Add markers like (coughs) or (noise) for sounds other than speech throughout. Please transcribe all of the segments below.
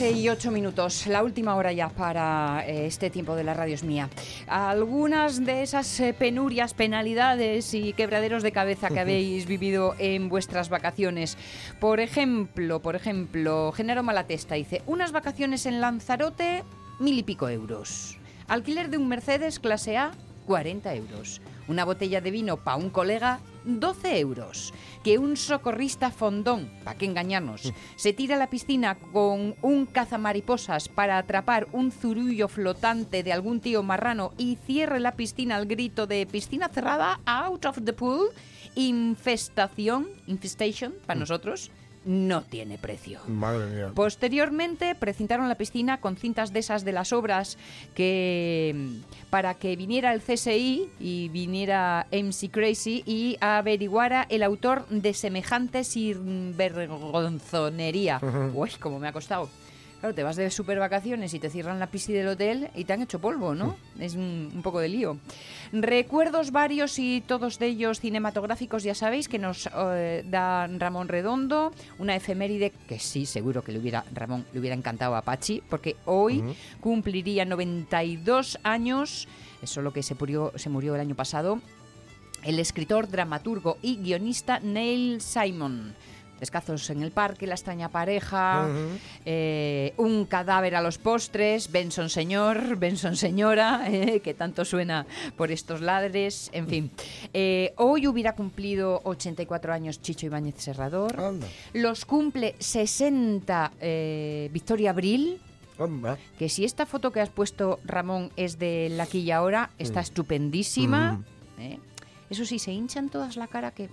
Y 8 minutos, la última hora ya para eh, este tiempo de la radio es mía. Algunas de esas eh, penurias, penalidades y quebraderos de cabeza que habéis vivido en vuestras vacaciones. Por ejemplo, por ejemplo, Genaro Malatesta dice, unas vacaciones en Lanzarote, mil y pico euros. Alquiler de un Mercedes clase A, 40 euros. Una botella de vino para un colega, 12 euros. Que un socorrista fondón, ¿para qué engañarnos? Mm. Se tira a la piscina con un cazamariposas para atrapar un zurullo flotante de algún tío marrano y cierre la piscina al grito de piscina cerrada, out of the pool, infestación, infestation para mm. nosotros no tiene precio. Madre mía. Posteriormente precintaron la piscina con cintas de esas de las obras que para que viniera el CSI y viniera MC Crazy y averiguara el autor de semejante sinvergonzonería. Uy, como me ha costado. Claro, te vas de super vacaciones y te cierran la piscina del hotel y te han hecho polvo, ¿no? Es un, poco de lío. Recuerdos varios y todos de ellos cinematográficos, ya sabéis, que nos eh, da Ramón Redondo, una efeméride que sí, seguro que le hubiera, Ramón, le hubiera encantado a Pachi, porque hoy cumpliría 92 años, eso es lo que se murió, se murió el año pasado, el escritor, dramaturgo y guionista Neil Simon Descazos en el parque, La extraña pareja, eh, Un cadáver a los postres, Benson señor, (laughs) Benson señora, eh, que tanto suena por estos ladres, en fin. Eh, hoy hubiera cumplido 84 años Chicho Ibáñez Serrador. Los cumple 60 Victoria Abril. Que si esta foto que has puesto, Ramón, es de la quilla ahora, está estupendísima. Eso sí, se hinchan todas la cara que...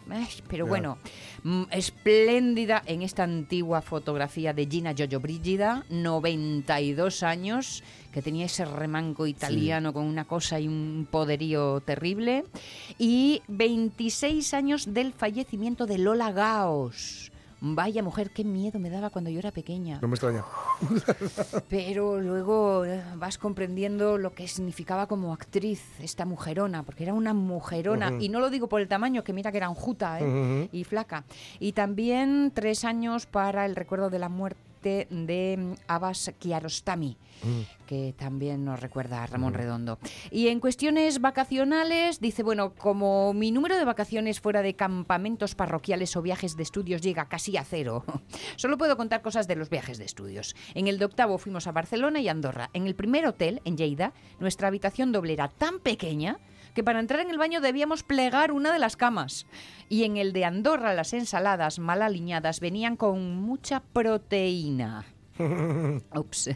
pero bueno, mm, espléndida en esta antigua fotografía de Gina Giorgio Brigida, 92 años, que tenía ese remanco italiano con una cosa y un poderío terrible, y 26 años del fallecimiento de Lola Gaos Vaya mujer, qué miedo me daba cuando yo era pequeña. No me extraña. (laughs) Pero luego eh, vas comprendiendo lo que significaba como actriz esta mujerona, porque era una mujerona. Y no lo digo por el tamaño, que mira que era enjuta ¿eh? y flaca. Y también tres años para el recuerdo de la muerte de mm, Abbas Kiarostami, mm. que también nos recuerda a Ramón mm. Redondo. Y en cuestiones vacacionales, dice, bueno, como mi número de vacaciones fuera de campamentos parroquiales o viajes de estudios llega casi a cero, (laughs) solo puedo contar cosas de los viajes de estudios. En el de octavo fuimos a Barcelona y Andorra. En el primer hotel, en Lleida, nuestra habitación doble era tan pequeña que para entrar en el baño debíamos plegar una de las camas. Y en el de Andorra las ensaladas mal aliñadas venían con mucha proteína. (laughs) Ups.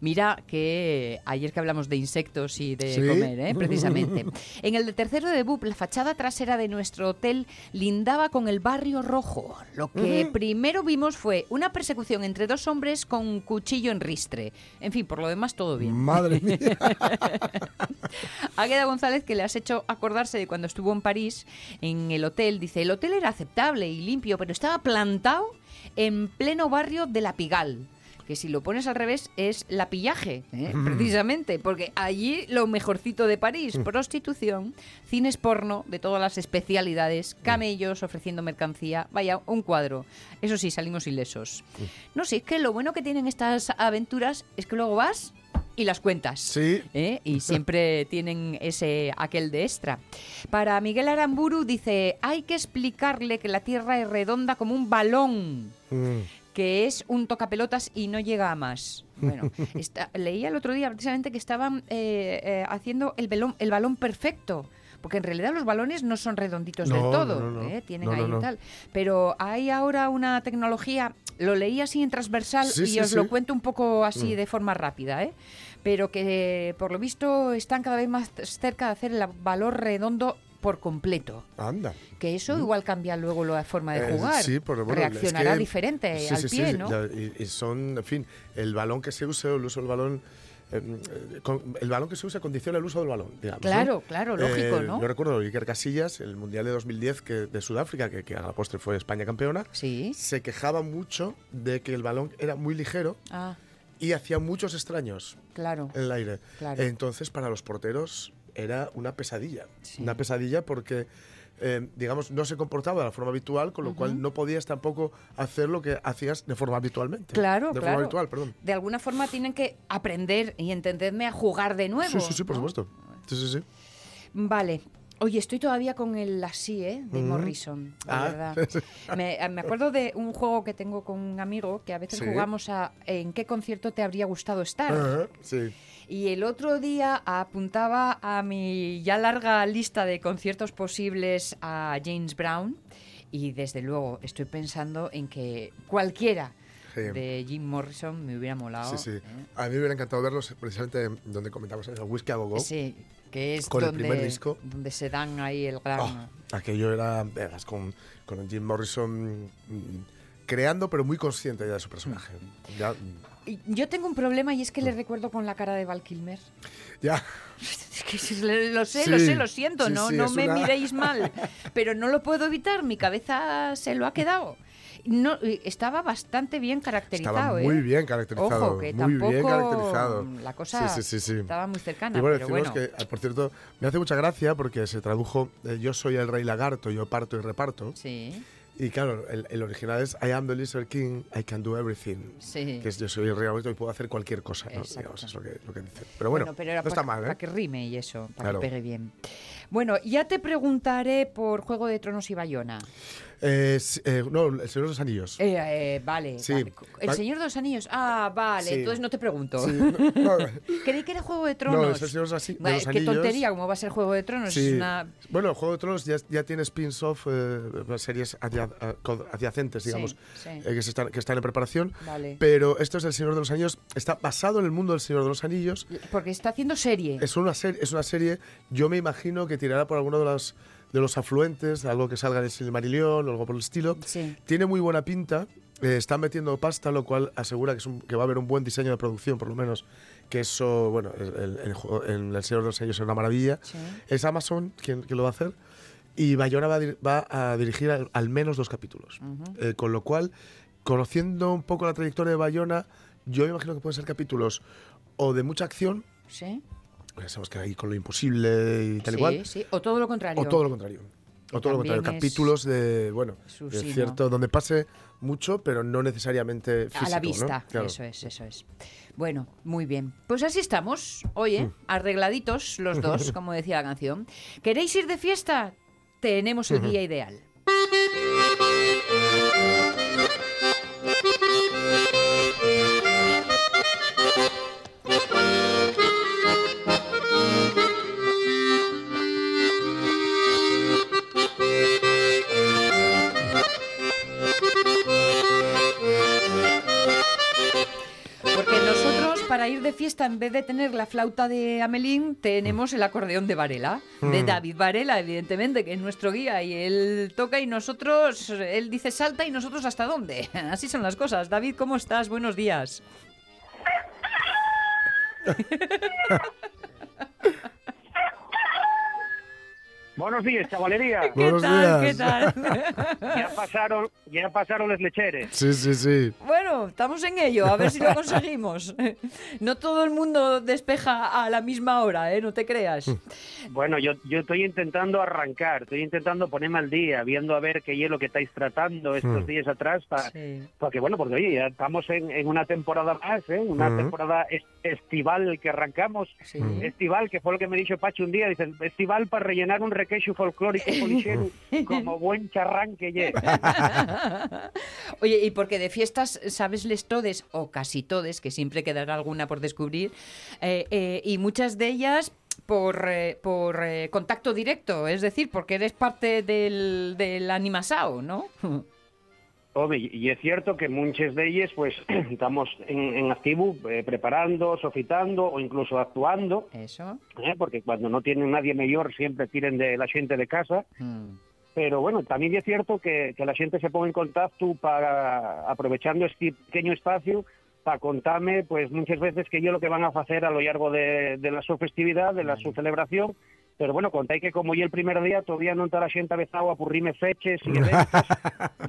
Mira que ayer que hablamos de insectos y de comer, ¿eh? precisamente. (laughs) En el de tercero de BUP, la fachada trasera de nuestro hotel lindaba con el barrio rojo. Lo que primero vimos fue una persecución entre dos hombres con cuchillo en ristre. En fin, por lo demás, todo bien. Madre mía. (laughs) Águeda González, que le has hecho acordarse de cuando estuvo en París, en el hotel, dice: el hotel era aceptable y limpio, pero estaba plantado en pleno barrio de La Pigal que si lo pones al revés es la pillaje, ¿eh? precisamente, porque allí lo mejorcito de París, prostitución, cines porno de todas las especialidades, camellos ofreciendo mercancía, vaya, un cuadro. Eso sí, salimos ilesos. No sé, es que lo bueno que tienen estas aventuras es que luego vas y las cuentas. Sí. ¿eh? Y (laughs) siempre tienen ese aquel de extra. Para Miguel Aramburu dice, hay que explicarle que la Tierra es redonda como un balón Mm. Que es un tocapelotas y no llega a más. Bueno, (laughs) está- leía el otro día precisamente que estaban eh, eh, haciendo el balón, el balón perfecto. Porque en realidad los balones no son redonditos No, del todo, no, no. ¿eh? tienen ahí tal. Pero hay ahora una tecnología, lo leí así en transversal Sí, y sí, os sí. lo cuento un poco así Mm. de forma rápida, ¿eh? pero que por lo visto están cada vez más cerca de hacer el valor redondo por completo. Anda. Que eso igual cambia luego la forma de Mm. Eh, jugar. sí, pero bueno, es Reaccionará que- diferente sí, al sí, pie, sí, ¿no? y, y son, en fin, el balón que se use o el uso del balón. eh, eh, con- el balón que se usa condiciona el uso del balón. Claro, claro, lógico, Eh, ¿no? Yo recuerdo Iker Casillas, el Mundial de 2010 que, de Sudáfrica, que, que a la postre fue España campeona, Sí. se quejaba mucho de que el balón era muy ligero Ah, y hacía muchos extraños claro. en el aire. Claro. Entonces, para los porteros era una pesadilla. Sí. Una pesadilla porque, eh, digamos, no se comportaba de la forma habitual, con lo cual no podías tampoco hacer lo que hacías de forma habitualmente. Claro, De claro. forma habitual, perdón. De alguna forma tienen que aprender y entenderme a jugar de nuevo. Sí, sí, sí, por ¿no? supuesto. Sí, sí, sí. Vale. Oye, estoy todavía con el así, ¿eh? De Ujú. Morrison, de Ah. verdad. Me, me acuerdo de un juego que tengo con un amigo que a veces Sí. jugamos a ¿en qué concierto te habría gustado estar? Ajá, sí. Y el otro día apuntaba a mi ya larga lista de conciertos posibles a James Brown y desde luego estoy pensando en que cualquiera Sí. de Jim Morrison me hubiera molado. Sí, sí. ¿eh? A mí me hubiera encantado verlos precisamente donde comentamos el Whisky a Go. Sí, que es Con el donde, primer disco. donde se dan ahí el gran... Oh, aquello era, con, con Jim Morrison mm, creando, pero muy consciente ya de su personaje. Ya, Y Yo tengo un problema y es que le recuerdo con la cara de Val Kilmer. ya. (laughs) Es que lo sé, Sí, lo sé, lo siento, sí, no, sí, no me una- miréis mal, pero no lo puedo evitar, mi cabeza se lo ha quedado. No, estaba bastante bien caracterizado. Estaba ¿eh? muy bien caracterizado. Ojo, que muy tampoco bien caracterizado. la cosa Sí, sí, sí, sí. estaba muy cercana, Y bueno, pero decimos bueno. que, ah, por cierto, me hace mucha gracia porque se tradujo eh, Yo soy el rey lagarto, yo parto y reparto. Sí, Y claro, el, el original es I am the lizard king, I can do everything. sí. Que es yo soy el rey lagarto y puedo hacer cualquier cosa. ¿no? Exacto. Digamos, es lo que, lo que. Pero bueno, pero no está para, mal, ¿eh? que rime y eso, para Claro. que pegue bien. Bueno, ya te preguntaré por Juego de Tronos y Bayona. Eh, eh, no, El Señor de los Anillos. Eh, eh, vale, Sí. vale. El Señor de los Anillos. Ah, vale, Sí. entonces no te pregunto. Sí, no, no, (laughs) Creí que era Juego de Tronos. No, es el Señor de los Asi- de Vale, los Qué Anillos. tontería, ¿cómo va a ser Juego de Tronos? Sí. Es una... Bueno, el Juego de Tronos ya, ya tiene spin-off, eh, series co- adyacentes, digamos, sí. eh, que, se están, que están en preparación. Vale. Pero esto es El Señor de los Anillos, está basado en el mundo del Señor de los Anillos. Porque está haciendo serie. Es una, serie, es una serie, yo me imagino que tirará por alguno de los, de los afluentes, algo que salga en el Silmarillion o algo por el estilo. Sí. Tiene muy buena pinta, eh, están metiendo pasta, lo cual asegura que, es un- que va a haber un buen diseño de producción, por lo menos. Que eso, bueno, el- el- el El Señor de los Anillos es una maravilla. Sí. Es Amazon quien, quien lo va a hacer. Y Bayona va a, dir- va a dirigir al, al menos dos capítulos. Eh, con lo cual, conociendo un poco la trayectoria de Bayona, yo imagino que pueden ser capítulos o de mucha acción, Sí. Sabemos que hay con lo imposible y tal y cual, sí, sí. O todo lo contrario. o todo lo contrario. O todo lo contrario, capítulos de, bueno, de cierto, donde pase mucho, pero no necesariamente físico. a la ¿no? vista, Claro. eso es, eso es. Bueno, muy bien. Pues así estamos, oye, Mm. arregladitos los dos, (laughs) como decía la canción. ¿Queréis ir de fiesta? Tenemos el guía ideal. Para ir de fiesta, en vez de tener la flauta de Amelín, tenemos el acordeón de Varela, de Mm. David Varela, evidentemente, que es nuestro guía, y él toca y nosotros, él dice salta y nosotros hasta dónde. (laughs) Así son las cosas. David, ¿cómo estás? Buenos días. (laughs) Buenos días, chavalería. ¿Qué Buenos tal? ¿Qué tal? (laughs) Ya pasaron, ya pasaron los lecheres. Sí, sí, sí. bueno, ello, estamos en ello, a ver si lo (laughs) conseguimos. No todo el mundo despeja a la misma hora, ¿eh? No te creas. Bueno, yo, yo estoy intentando arrancar, estoy intentando ponerme al día, viendo a ver qué es lo que estáis tratando estos Mm. días atrás, para Sí. que bueno, porque oye, ya estamos en, en una temporada más, ¿eh? una Mm. temporada es- estival que arrancamos. Sí. Estival, que fue lo que me dijo Pacho un día, dice, estival para rellenar un requeixo folclórico polixero (laughs) como buen charrán que lle. (laughs) Oye, y porque de fiestas sabes les todes, o casi todes, que siempre quedará alguna por descubrir, eh, eh, y muchas de ellas por, eh, por eh, contacto directo, es decir, porque eres parte del, del animasao, ¿no? (laughs) Y es cierto que muchas de ellas pues (clears throat) estamos en, en activo eh, preparando, sofitando o incluso actuando, Eso. ¿eh? porque cuando no tienen nadie mayor siempre tiren de la gente de casa. Mm. Pero bueno, también es cierto que, que la gente se ponga en contacto para, aprovechando este pequeño espacio, para contarme, pues muchas veces que yo lo que van a hacer a lo largo de, de la su festividad, de la su celebración, pero bueno, contáis que como yo el primer día todavía no la gente avesado a purrime feches y (laughs) eventos,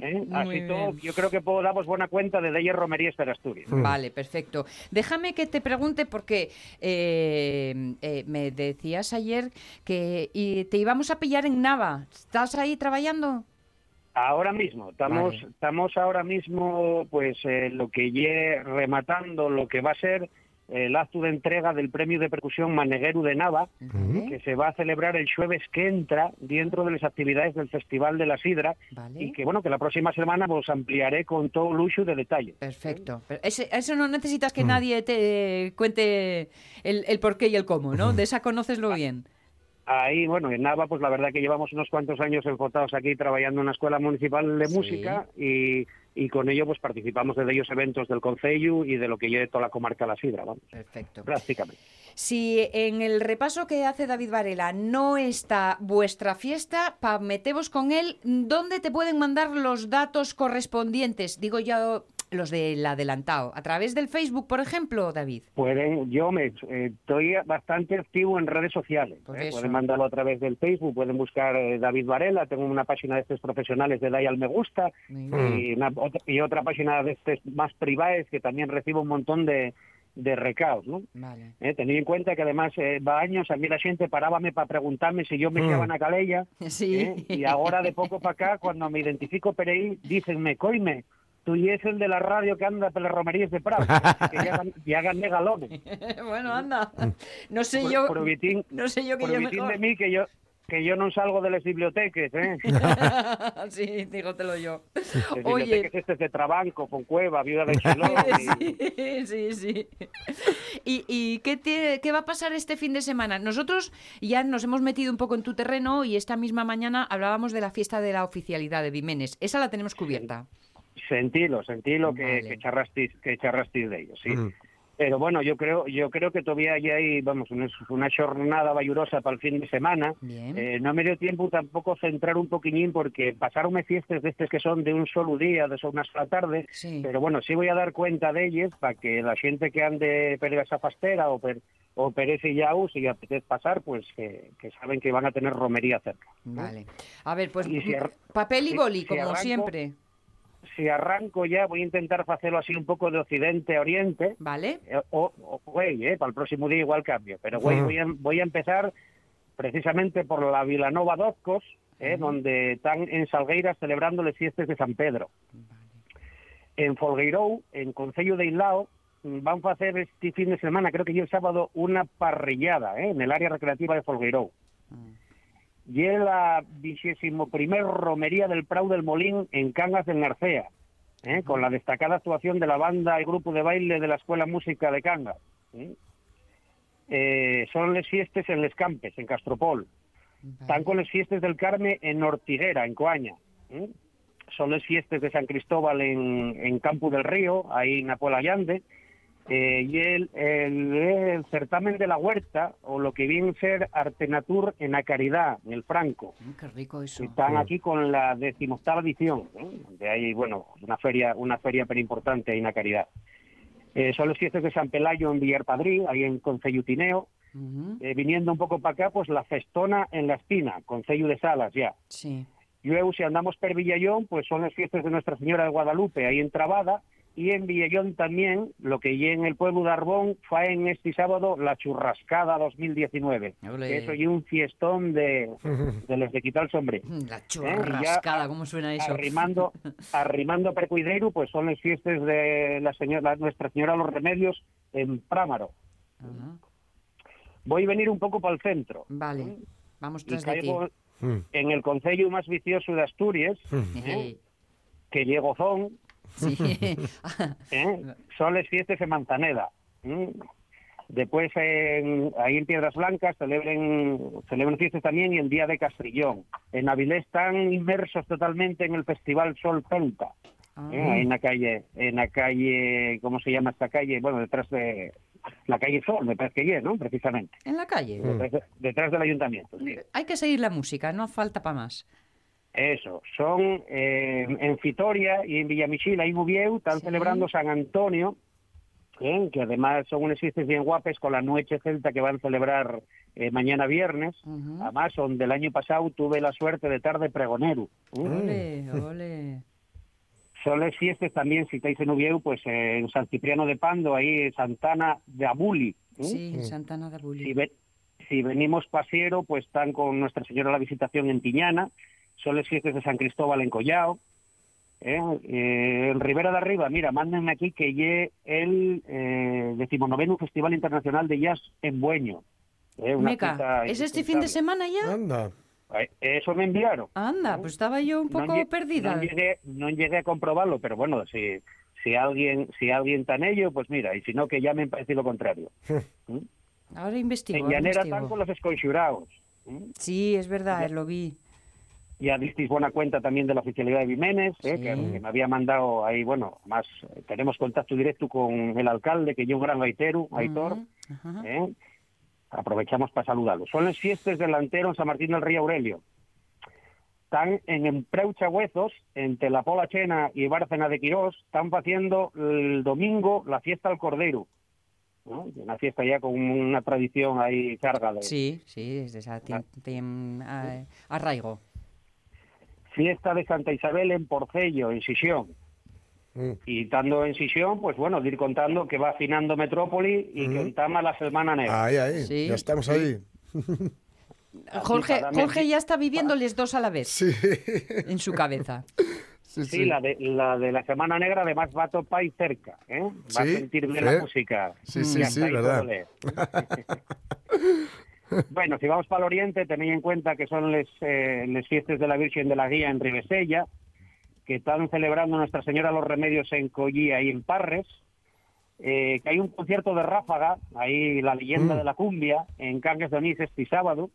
¿eh? Así todo, yo creo que puedo daros buena cuenta de ellas romerías para Asturias. Vale, perfecto. Déjame que te pregunte porque eh, eh, me decías ayer que y te íbamos a pillar en Nava. ¿Estás ahí trabajando? Ahora mismo, estamos, Vale. estamos ahora mismo, pues eh, lo que lle rematando lo que va a ser el acto de entrega del premio de percusión Manegueru de Nava, que se va a celebrar el jueves que entra dentro de las actividades del Festival de la Sidra Vale. y que bueno que la próxima semana os ampliaré con todo lujo de detalle. Perfecto. Pero ese- eso no necesitas que nadie te cuente el, el por qué y el cómo, ¿no? De esa conoceslo bien. Ahí, bueno, en Nava, pues la verdad que llevamos unos cuantos años enfocados aquí trabajando en una escuela municipal de Sí. música y, y con ello pues participamos de ellos eventos del Concello y de lo que lleve toda la comarca La Sidra, vamos, Perfecto. prácticamente. Si en el repaso que hace David Varela no está vuestra fiesta, pa metemos con él, ¿dónde te pueden mandar los datos correspondientes? Digo yo, los del adelantado. ¿A través del Facebook, por ejemplo, David? Pueden, yo me eh, estoy bastante activo en redes sociales. ¿eh? Pueden mandarlo a través del Facebook, pueden buscar eh, David Varela, tengo una página de estos profesionales de Dai al Me Gusta bien. y, una- otra, y otra página de estos más privadas que también recibo un montón de, de recaos, ¿no? Vale. Eh, tened en cuenta que además eh, va años a mí la gente parábame para preguntarme si yo me Mm. llamaban a Calella (laughs) Sí. ¿eh? y ahora de poco para acá cuando me identifico ahí dicenme coime tú y es el de la radio que anda por las romerías de Prado (laughs) que ya hagan, ya hagan de galones (laughs) bueno, anda. No sé Por- yo. No sé yo que por yo mejor. de mí que yo que yo no salgo de las bibliotecas ¿eh? (laughs) sí, dígotelo yo. Las Oye. bibliotecas estas de Trabanco, Foncueva, Viuda de Chelón y- Sí, sí, sí. ¿Y, y qué, tiene- qué va a pasar este fin de semana? Nosotros ya nos hemos metido un poco en tu terreno y esta misma mañana hablábamos de la fiesta de la oficialidad de Vimenes. Esa la tenemos cubierta. Sentilo que, Vale. que charrasteis, que charrasteis de ellos, sí. Mm. Pero bueno, yo creo, yo creo que todavía hay vamos, una, una jornada vallurosa para el fin de semana. Eh, no me dio tiempo tampoco centrar un poquillín porque pasaronme fiestas de estas que son de un solo día, de una sola tarde. Sí. Pero bueno, sí voy a dar cuenta de ellas para que la gente que ande per esa fastera o per, o per ese yaú, si apetece pasar, pues que, que saben que van a tener romería cerca. Vale. A ver, pues Y si papel y boli, si como arranco- siempre. Si arranco ya, voy a intentar hacerlo así un poco de occidente a oriente. ¿Vale? Eh, o, o, güey, eh, para el próximo día igual cambio. Pero, güey, voy, a, voy a empezar precisamente por la Vilanova Dozcos, eh, donde están en Salgueiras celebrando las fiestas de San Pedro. En Folgueirou, en Concello de Ilao, mm, van a hacer este fin de semana, creo que yo el sábado, una parrillada eh, en el área recreativa de Folgueirou. Y es la vigésimo primer romería del Prau del Molín en Cangas del Narcea, ¿eh? con la destacada actuación de la banda y grupo de baile de la Escuela Música de Cangas. ¿eh? Eh, son las fiestas en Les Campes, en Castropol. Están con las fiestas del Carme en Ortiguera, en Coaña. Son las fiestas de San Cristóbal en, en Campo del Río, ahí en Apuela Allande. Eh, y el, el, el certamen de la huerta, o lo que viene a ser Artenatur en la Caridad, en el Franco. Mm, Qué rico eso. Están aquí con la decimoctava edición, ¿eh? de ahí, bueno, una feria, una feria pero importante ahí en la Caridad. Eh, son los fiestas de San Pelayo en Villarpadrí, ahí en Concellutineo, Ujú, eh, viniendo un poco para acá, pues la Festona en La Espina, Concello de Salas ya. Sí. Luego, si andamos per Villallón, pues son las fiestas de Nuestra Señora de Guadalupe, ahí en Trabada, y en Villellón también, lo que y en el pueblo de Arbón fue en este sábado la churrascada 2019. Ole. Que Eso y un fiestón de, de los de quitar el sombre. La Eh, churrascada, ya ¿cómo suena eso? Arrimando, (laughs) arrimando Percuideiru, pues son las fiestas de la señora, Nuestra Señora los Remedios en Prámaro. Voy a venir un poco para el centro. Vale, vamos tras de ti. caigo Mm. en el concello más vicioso de Asturias, Ejé. que llego Zón, (laughs) Sí. ¿eh? son las fiestas en Manzaneda. ¿eh? Después, en- ahí en Piedras Blancas, celebren, celebran fiestas también y el Día de Castrillón. En Avilés están inmersos totalmente en el Festival Sol Celta. Ah. ¿eh? En la calle, en la calle, ¿cómo se llama esta calle? Bueno, detrás de la calle Sol, me parece que es, ¿no? Precisamente. En la calle. Detrás, de- detrás del ayuntamiento. sí. Hay que seguir la música, no falta para más. Eso, son eh, en Fitoria y en Villamichil, y en Ubieu, están Sí. celebrando San Antonio, ¿eh? que además son unas fiestas bien guapas con la Noche Celta que van a celebrar eh, mañana viernes. Además, donde el año pasado tuve la suerte de estar de pregonero. ¿eh? Ole, ole. Son las fiestas también, si estáis en Ubieu, pues eh, en San Cipriano de Pando, ahí Santana de Abuli. Sí, Santana de Si, ve- si venimos pasiero, pues están con Nuestra Señora la Visitación en Tiñana, son las fiestas de San Cristóbal en Collao. ¿eh? Eh, en Ribera de Arriba, mira, mándenme aquí que lle el eh, decimonoveno Festival Internacional de Jazz en Bueño. ¿eh? Una Meca, ¿es este fin de semana ya? Anda. Eh, Eso me enviaron. Anda, pues estaba yo un No poco perdida. No llegué, no llegué a comprobarlo, pero bueno, si, si alguien si alguien está en ello, pues mira, y si no, que llamen para decir lo contrario. (laughs) Ahora investigo. en Llanera están con los esconxurados. ¿eh? Sí, es verdad, lo vi. Ya disteis buena cuenta también de la oficialidad de Vimenes, eh, Sí. que, que me había mandado ahí, bueno, más eh, tenemos contacto directo con el alcalde, que yo un gran gaitero, Aitor, Ujú, ajá. eh, aprovechamos para saludarlo. Son las fiestas delantero en San Martín del Río Aurelio. Están en Empreucha Huezos, entre la Pola Chena y Bárcena de Quirós, están haciendo el domingo la fiesta al Cordero. ¿no? Una fiesta ya con una tradición ahí carga de, Sí, sí, es de esa ah, arraigo. Fiesta de Santa Isabel en Porcello, en Sisión. Mm. Y estando en Sisión, pues bueno, de ir contando que va afinando Metrópoli y que entama la Semana Negra. Ahí, ahí. Sí. Ya estamos ahí. (laughs) Jorge, Jorge ya está viviéndoles dos a la vez Sí. (laughs) en su cabeza. (laughs) Sí, Sí, la de, la de la Semana Negra además va a topar ahí cerca, ¿eh? Va Sí, a sentir bien sí. la música. Sí, sí, Y sí, verdad. (laughs) bueno, si vamos para el oriente, tenéis en cuenta que son las fiestas de la Virgen de la Guía en Ribesella, que están celebrando Nuestra Señora los Remedios en Collía y en Parres, eh, que hay un concierto de Ráfaga, ahí la leyenda Mm. de la cumbia, en Cangas de Onís este sábado,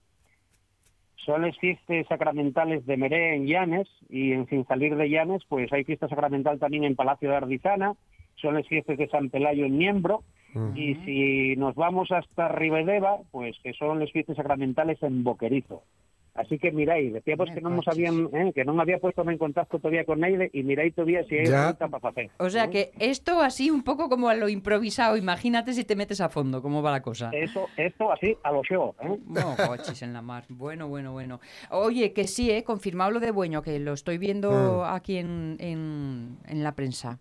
son las fiestas sacramentales de Meré en Llanes y en sin salir de Llanes pues hay fiesta sacramental también en Palacio de Ardizana, son las fiestas de San Pelayo en Miembro y si nos vamos hasta Ribedeva pues que son las fiestas sacramentales en Boquerizo. Así que miráis, decía pues que no nos habían, eh, que no me había puesto en contacto todavía con Neide y miráis todavía si hay ruta para hacer. O sea que esto así un poco como a lo improvisado, imagínate si te metes a fondo, cómo va la cosa. Eso, esto así a lo show, ¿eh? No, coches en la mar. Bueno, bueno, bueno. Oye, que sí, ¿eh? confirmado lo de Bueño, que lo estoy viendo aquí en, en, en la prensa.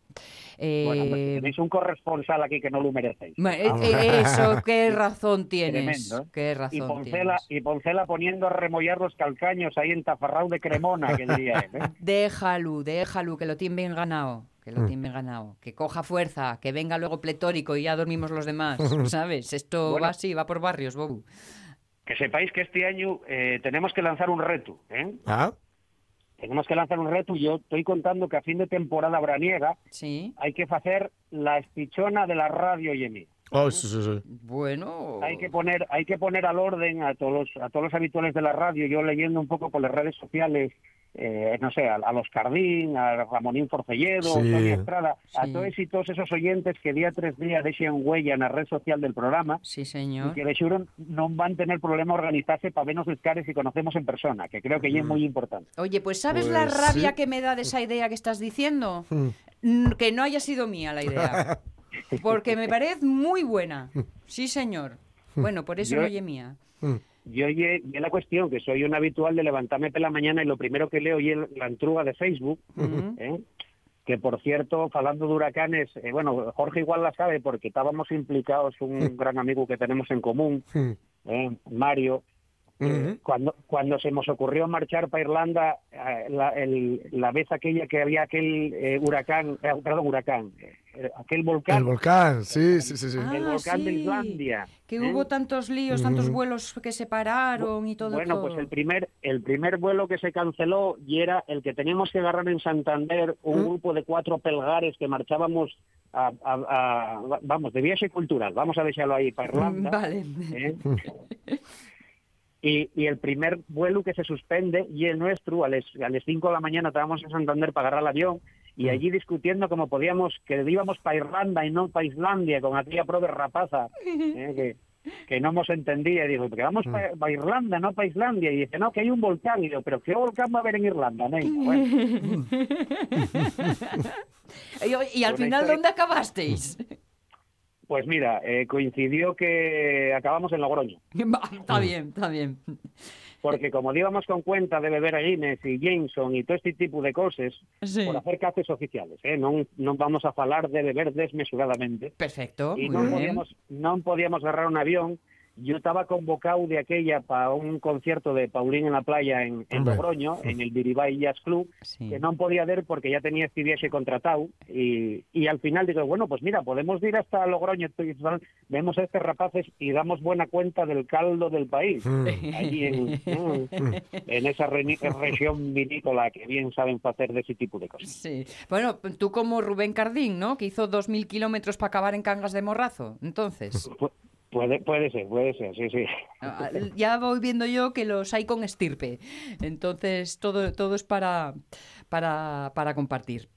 Eh, Bueno, pues tenéis un corresponsal aquí que no lo merecéis. eh, eh, eso, (laughs) qué razón tienes. Tremendo, ¿eh? Qué y razón Poncela, tienes. y Poncela poniendo a remollar los calcaños ahí en Tafarrao de Cremona, que diría él. ¿eh? (laughs) Déjalo, déjalo, que lo tiene bien ganado. Que lo tiene bien ganado. Que coja fuerza, que venga luego pletórico y ya dormimos los demás. (laughs) ¿Sabes? Esto Bueno. va así, va por barrios, Bobu. Que sepáis que este año eh, tenemos que lanzar un reto. ¿eh? Ah, Tenemos que lanzar un reto y yo estoy contando que a fin de temporada braniega Sí. hay que hacer la espichona de la radio y mí. oh, sí, sí, sí. Bueno. Hay que poner, hay que poner al orden a todos los, a todos los habituales de la radio. Yo leyendo un poco por las redes sociales, eh, no sé, a, a los Cardín, a Ramonín Forcelledo, Sí. Antonio Estrada, a todos y todos esos oyentes que día tras día dejen huella en la red social del programa. Sí, y señor. que de xuro non van tener problema organizarse para vernos les cares y conocemos en persona, que creo que ya es muy importante. Oye, pues ¿sabes Pues la rabia sí. que me da de esa idea que estás diciendo? Mm. Mm, Que no haya sido mía la idea. (laughs) Porque me parece muy buena. Sí, señor. Bueno, por eso Yo- no oye mía. Mm. Yo ye la cuestión, que soy un habitual de levantarme por la mañana y lo primero que leo es la entruga de Facebook. ¿eh? que por cierto, falando de huracanes, eh, bueno, Jorge igual la sabe porque estábamos implicados, un gran amigo que tenemos en común, eh, Mario, eh, cuando, cuando se nos ocurrió marchar para Irlanda, eh, la, el- la vez aquella que había aquel eh, huracán, eh, perdón, huracán, eh, aquel volcán, El volcán, sí, sí, sí. sí. Ah, el volcán de sí. Islandia. Que ¿eh? hubo tantos líos, tantos vuelos que se pararon y todo. Bueno, todo. pues el primer, el primer vuelo que se canceló y era el que teníamos que agarrar en Santander, un grupo de cuatro pelgares que marchábamos a, a- a- vamos, de viaje cultural, vamos a dejarlo ahí para Irlanda. (laughs) Vale. (laughs) Y, y el primer vuelo que se suspende y el nuestro, a las a las 5 de la mañana estábamos en Santander para agarrar el avión y allí discutiendo cómo podíamos, que íbamos para Irlanda y no para Islandia con aquella prove rapaza, (laughs) ¿eh? que, que no hemos entendía. Y digo, porque vamos para Irlanda, no para Islandia. Y dice, no, que hay un volcán. Y digo, pero ¿qué volcán va a haber en Irlanda? ney?". (laughs) Bueno, Y, (laughs) y al final, ¿dónde acabasteis? Pues mira, eh, coincidió que acabamos en Logroño. (laughs) Está bien, está bien. Porque como íbamos con cuenta de beber Guinness y Jameson y todo este tipo de cosas, Sí. por hacer caces oficiales, eh? non, non vamos a falar de beber desmesuradamente. Perfecto, y muy non bien. podíamos, non podíamos agarrar un avión. Yo estaba convocado de aquella para un concierto de Paulín en la playa en. Logroño, en el Biribay Jazz Club, Sí. que non podía ver porque ya tenía este viaje contratado y, y al final digo, bueno, pues mira, podemos ir hasta Logroño, vemos a estos rapaces y damos buena cuenta del caldo del país, allí en, (laughs) en esa re- región vinícola que bien saben hacer de ese tipo de cosas. Sí. Bueno, tú como Rubén Cardín, ¿no? Que hizo 2.000 kilómetros para acabar en Cangas de Morrazo. Entonces, Puede, puede ser, puede ser, sí, sí. ah, ya voy viendo yo que los hay con estirpe. Entonces, todo, todo es para, para, para compartir.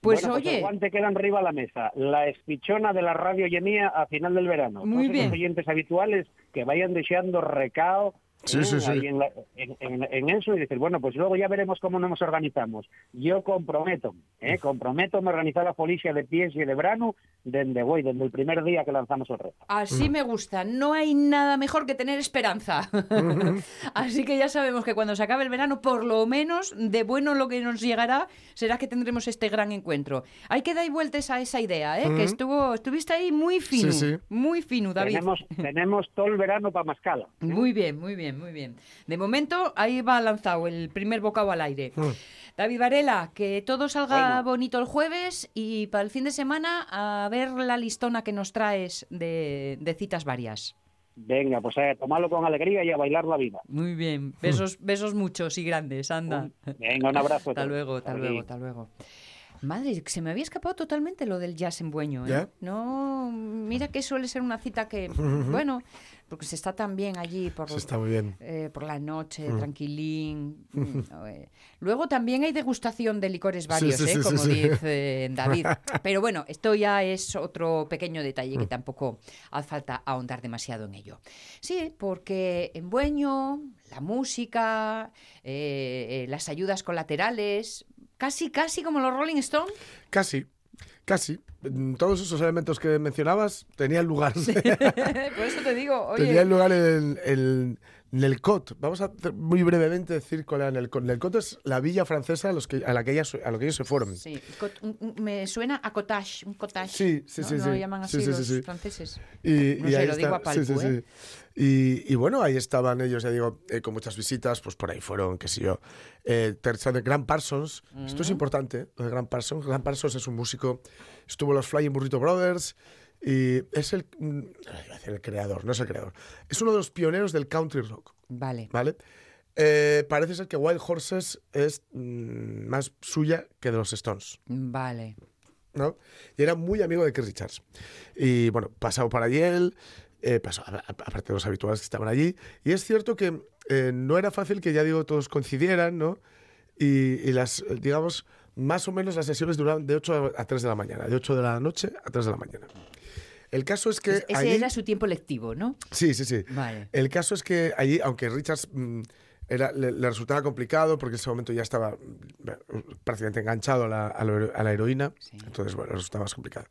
Pues Bueno, oye, el guante queda arriba a la mesa. La espichona de la radio Yemía a final del verano. Muy Todos bien. Los oyentes habituales que vayan deseando recao Sí, ¿eh? sí, sí. ahí En, la- en- en- en eso y decir, bueno, pues luego ya veremos cómo nos organizamos. Yo comprometo, ¿eh? comprometo a organizar la policía de pies y de verano desde hoy, desde el primer día que lanzamos el reto. así me gusta. No hay nada mejor que tener esperanza. (laughs) Así que ya sabemos que cuando se acabe el verano, por lo menos de bueno lo que nos llegará será que tendremos este gran encuentro. Hay que dar vueltas a esa idea, ¿eh? Que estuvo, estuviste ahí muy fino. Sí, sí. Muy fino, David. Tenemos, tenemos todo el verano para Mascala. ¿eh? Muy bien, muy bien, muy bien. De momento, ahí va lanzado el primer bocado al aire. David Varela, que todo salga Bueno. bonito el jueves y para el fin de semana a ver la listona que nos traes de, de citas varias. Venga, pues a tomarlo con alegría y a bailar la vida. Muy bien, besos, besos muchos y grandes, anda. Venga, un abrazo. Hasta luego, hasta luego. hasta luego. Madre, se me había escapado totalmente lo del jazz en Bueño, ¿eh? ¿Ya? No, mira que suele ser una cita que, (laughs) bueno, porque se está tan bien allí por, Sí, está muy bien. eh, por la noche, tranquilín. (laughs) mm. Luego también hay degustación de licores varios, sí, ¿eh? sí, como dice David. (laughs) Pero bueno, esto ya es otro pequeño detalle que tampoco hace falta ahondar demasiado en ello. Sí, porque en Bueño, la música, eh, eh, las ayudas colaterales, casi, casi como los Rolling Stones. Casi, casi. Mm, Todos esos elementos que mencionabas tenían lugar. (laughs) Por eso te digo, oye. tenían lugar en, en- en el Cot. Vamos a muy brevemente decir cuál era el Cot. El Cot es la villa francesa a, los que, a la que ellas- a lo que ellos se fueron. Sí, me suena a cottage, un cottage. Sí, sí, ¿no? sí, ¿No sí. lo llaman Sí, así sí, los sí, franceses? Y, No y sé, ahí lo digo a sí, ¿eh? sí. Y, y bueno, ahí estaban ellos, ya digo, eh, con muchas visitas, pues por ahí fueron, qué sé yo, eh, tercero de Grant Parsons. Esto es importante, ¿eh? lo de Grant Parsons. Grant Parsons es un músico, estuvo los Flying Burrito Brothers y es el, mm, el creador, no es el creador, es uno de los pioneros del country rock, Vale. ¿vale? Eh, parece ser que Wild Horses es mm, más suya que de los Stones. Vale. ¿no? Y era muy amigo de Keith Richards. Y bueno, pasado allí él, eh, pasó, aparte de los habituales que estaban allí. Y es cierto que eh, no era fácil que, ya digo, todos coincidieran, ¿no? Y, y las, digamos, más o menos las sesiones duraban de 8 a 3 de la mañana, de 8 de la noche a 3 de la mañana. El caso es que Es- ese allí... era su tiempo lectivo, ¿no? Sí, sí, sí. Vale. El caso es que allí, aunque Richards mm, era, le, le resultaba complicado porque en ese momento ya estaba prácticamente enganchado a la, a la hero- a la heroína, Sí. entonces bueno, resultaba más complicado.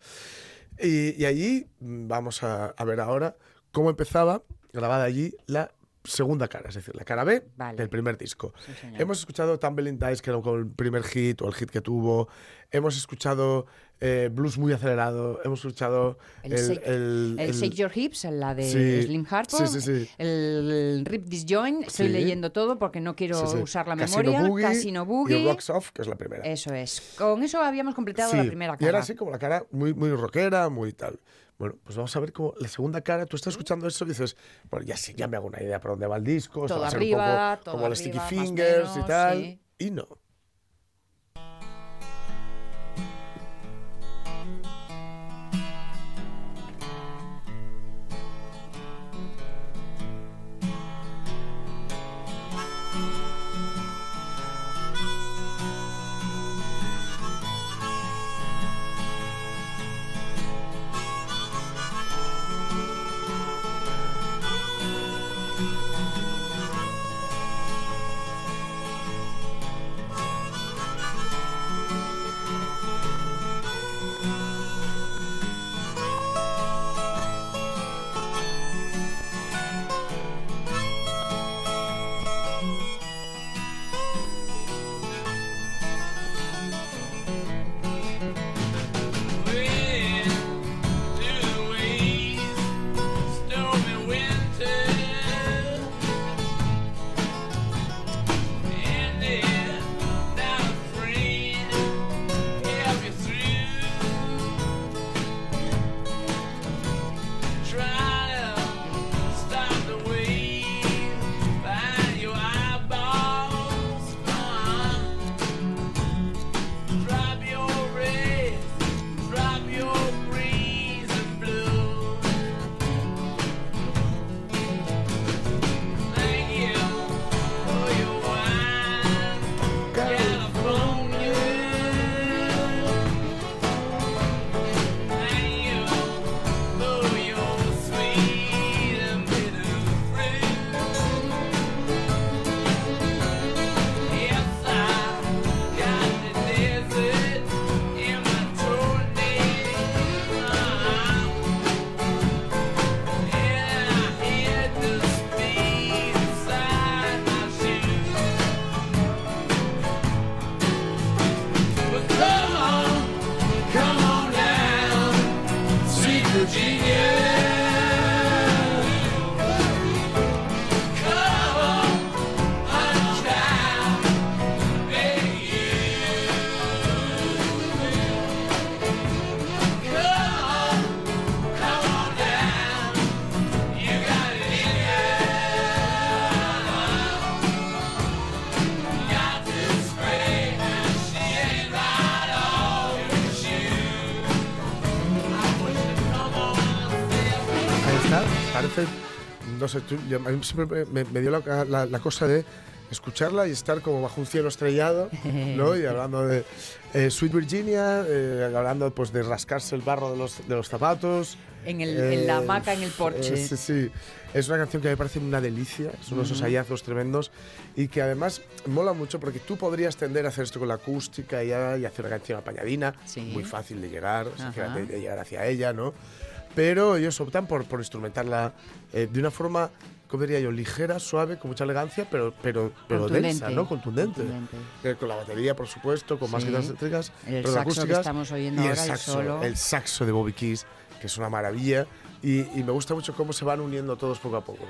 Y, y allí mm, vamos a, a ver ahora cómo empezaba, grabada allí, la segunda cara, es decir, la cara B Vale. del primer disco. Sí. Hemos escuchado Tumbling Dice, que era el primer hit o el hit que tuvo. Hemos escuchado eh, blues muy acelerado. Hemos escuchado El, el, shake, el- el el- Shake Your Hips, la de Sí, Slim Harpo. sí. El Rip Disjoint. Estoy leyendo todo porque no quiero usar la Casino memoria. Boogie Casino Boogie. Y Rocks Off, que es la primera. Eso es. Con eso habíamos completado la primera Y cara. era así como la cara muy, muy rockera, muy tal. Bueno, pues vamos a ver cómo la segunda cara, tú estás escuchando eso y dices, bueno, ya sí, ya me hago una idea por dónde va el disco, esto Todo va a ser arriba, un poco todo como arriba, Sticky más Fingers menos, y tal. sí. Y no. Parece, no sé, tú- yo- a mí siempre me, me dio la, la- la cosa de escucharla y estar como bajo un cielo estrellado, (laughs) ¿no? Y hablando de eh, Sweet Virginia, eh, hablando pues de rascarse el barro de los, de los zapatos. En el- en la hamaca, en el porche. eh, sí, sí. Es una canción que me parece una delicia, son esos hallazgos tremendos y que además mola mucho porque tú podrías tender a hacer esto con la acústica y, a- y hacer una canción apañadina, Sí. muy fácil de llegar, o sea, de- de llegar hacia ella, ¿no? Pero ellos optan por, por instrumentarla eh, de una forma, ¿cómo diría yo? Ligera, suave, con mucha elegancia, pero, pero, pero densa, ¿no? Contundente. Contundente. Eh, con la batería, por supuesto, con más guitarras eléctricas, El pero saxo que estamos oyendo y ahora, el saxo, solo. el saxo de Bobby Keys, que es una maravilla. Y, y me gusta mucho cómo se van uniendo todos poco a poco.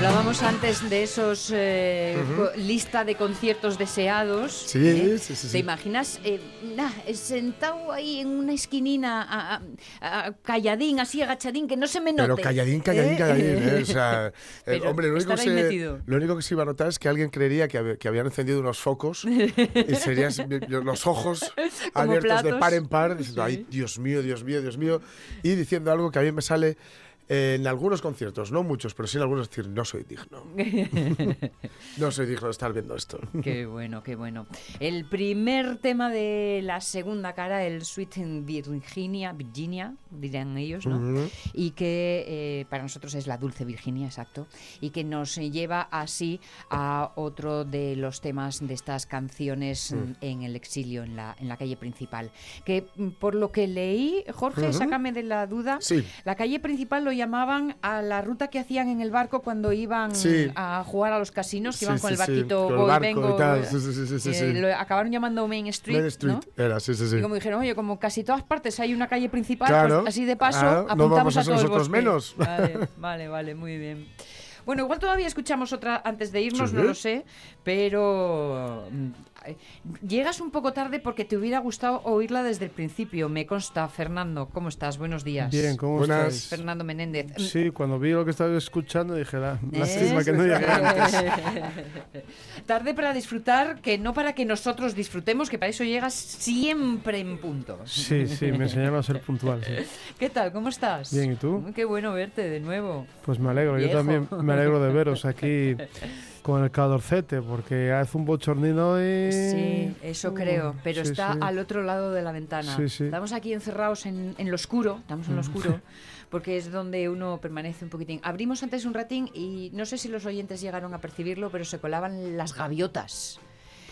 Hablábamos antes de esos eh, lista de conciertos deseados. Sí, ¿eh? sí, sí, ¿Te imaginas eh, nah, sentado ahí en una esquinina, a- a- a- calladín, así agachadín, que no se me note? Pero calladín, calladín, ¿eh? calladín. ¿eh? O sea, (laughs) eh, hombre, lo único, que se, metido. lo único que se iba a notar es que alguien creería que, hab- que habían encendido unos focos (laughs) y serían los ojos (laughs) abiertos de par en par, diciendo, ay, Dios mío, Dios mío, Dios mío, y diciendo algo que a mí me sale eh, en algunos conciertos, no muchos, pero sí en algunos, decir, no soy digno. (laughs) no soy digno de estar viendo esto. Qué bueno, qué bueno. El primer tema de la segunda cara, el Sweet in Virginia, Virginia, dirán ellos, ¿no? Y que eh, para nosotros es la dulce Virginia, exacto. Y que nos lleva así a otro de los temas de estas canciones mm, en el exilio, en la, en la calle principal. Que mm, por lo que leí, Jorge, sácame de la duda, Sí. la calle principal lo llamaban a la ruta que hacían en el barco cuando iban Sí. a jugar a los casinos, que Sí, iban con sí, el sí, barquito con el barco vengo. y tal. eh. Lo acabaron llamando Main Street. Main Street ¿no? era, sí, sí, sí. Y como dijeron, oye, como casi todas partes hay una calle principal, Claro. pues así de paso Ah, no apuntamos vamos a a ser el nosotros menos. Vale, (laughs) vale, vale, muy bien. Bueno, igual todavía escuchamos otra antes de irnos, no lo sé, pero mm, llegas un poco tarde porque te hubiera gustado oírla desde el principio. Me consta, Fernando. ¿Cómo estás? Buenos días. Bien, ¿cómo Buenas. estáis? Fernando Menéndez. Sí, cuando vi lo que estaba escuchando dije, la, lástima ¿Eh? que no llegué antes. (laughs) Tarde para disfrutar, que no para que nosotros disfrutemos, que para eso llegas siempre en punto. Sí, sí, me enseñaron a ser puntual. sí. (laughs) ¿Qué tal? ¿Cómo estás? Bien, ¿y tú? Qué bueno verte de nuevo. Pues me alegro, Viejo. yo también me alegro de veros aquí (laughs) con el calorcete, porque hace un bochornino y... Sí, eso creo, pero Uh, sí, está sí. al otro lado de la ventana. Sí, sí. Estamos aquí encerrados en, en lo oscuro, estamos en lo oscuro, (laughs) porque es donde uno permanece un poquitín. Abrimos antes un ratín y no sé si los oyentes llegaron a percibirlo, pero se colaban las gaviotas.